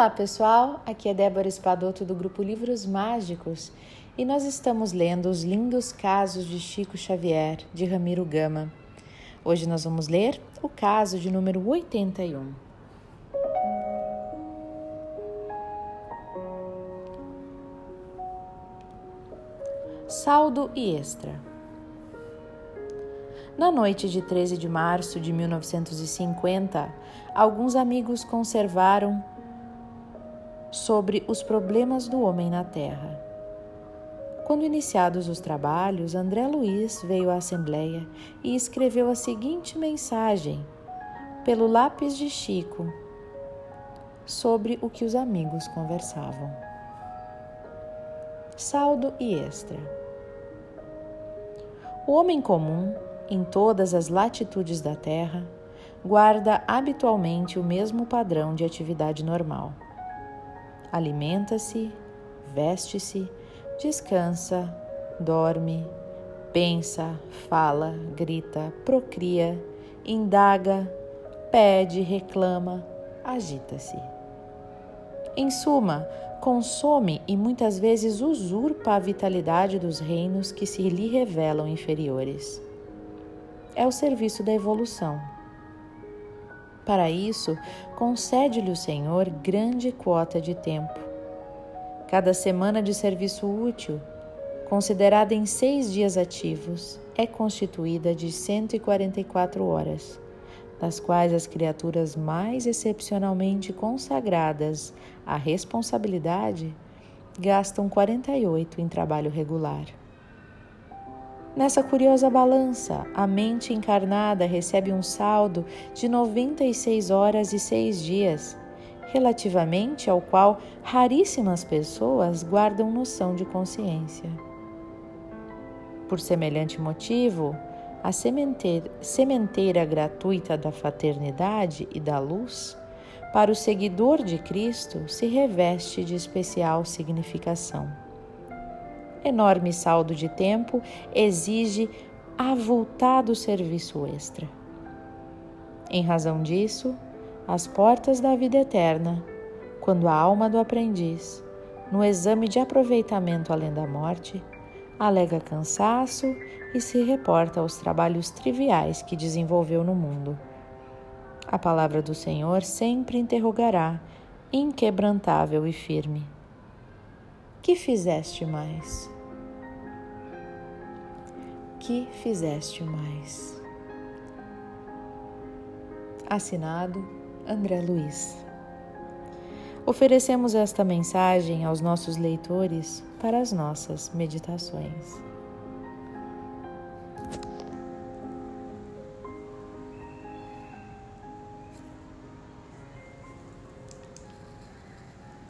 Olá pessoal, aqui é Débora Espadoto do grupo Livros Mágicos e nós estamos lendo os lindos casos de Chico Xavier, de Ramiro Gama. Hoje nós vamos ler o caso de número 81. Saldo e extra. Na noite de 13 de março de 1950, alguns amigos conservaram sobre os problemas do homem na Terra. Quando iniciados os trabalhos, André Luiz veio à Assembleia e escreveu a seguinte mensagem pelo lápis de Chico sobre o que os amigos conversavam. Saldo e extra. O homem comum, em todas as latitudes da Terra, guarda habitualmente o mesmo padrão de atividade normal alimenta-se, veste-se, descansa, dorme, pensa, fala, grita, procria, indaga, pede, reclama, agita-se. Em suma, consome e muitas vezes usurpa a vitalidade dos reinos que se lhe revelam inferiores. É o serviço da evolução para isso, concede-lhe o Senhor grande quota de tempo. Cada semana de serviço útil, considerada em seis dias ativos, é constituída de 144 horas, das quais as criaturas mais excepcionalmente consagradas à responsabilidade gastam 48 em trabalho regular. Nessa curiosa balança, a mente encarnada recebe um saldo de 96 horas e 6 dias, relativamente ao qual raríssimas pessoas guardam noção de consciência. Por semelhante motivo, a sementeira, gratuita da fraternidade e da luz, para o seguidor de Cristo, se reveste de especial significação enorme saldo de tempo exige avultado serviço extra. Em razão disso, as portas da vida eterna, quando a alma do aprendiz, no exame de aproveitamento além da morte, alega cansaço e se reporta aos trabalhos triviais que desenvolveu no mundo. A palavra do Senhor sempre interrogará, inquebrantável e firme que fizeste mais? Que fizeste mais? Assinado André Luiz. Oferecemos esta mensagem aos nossos leitores para as nossas meditações.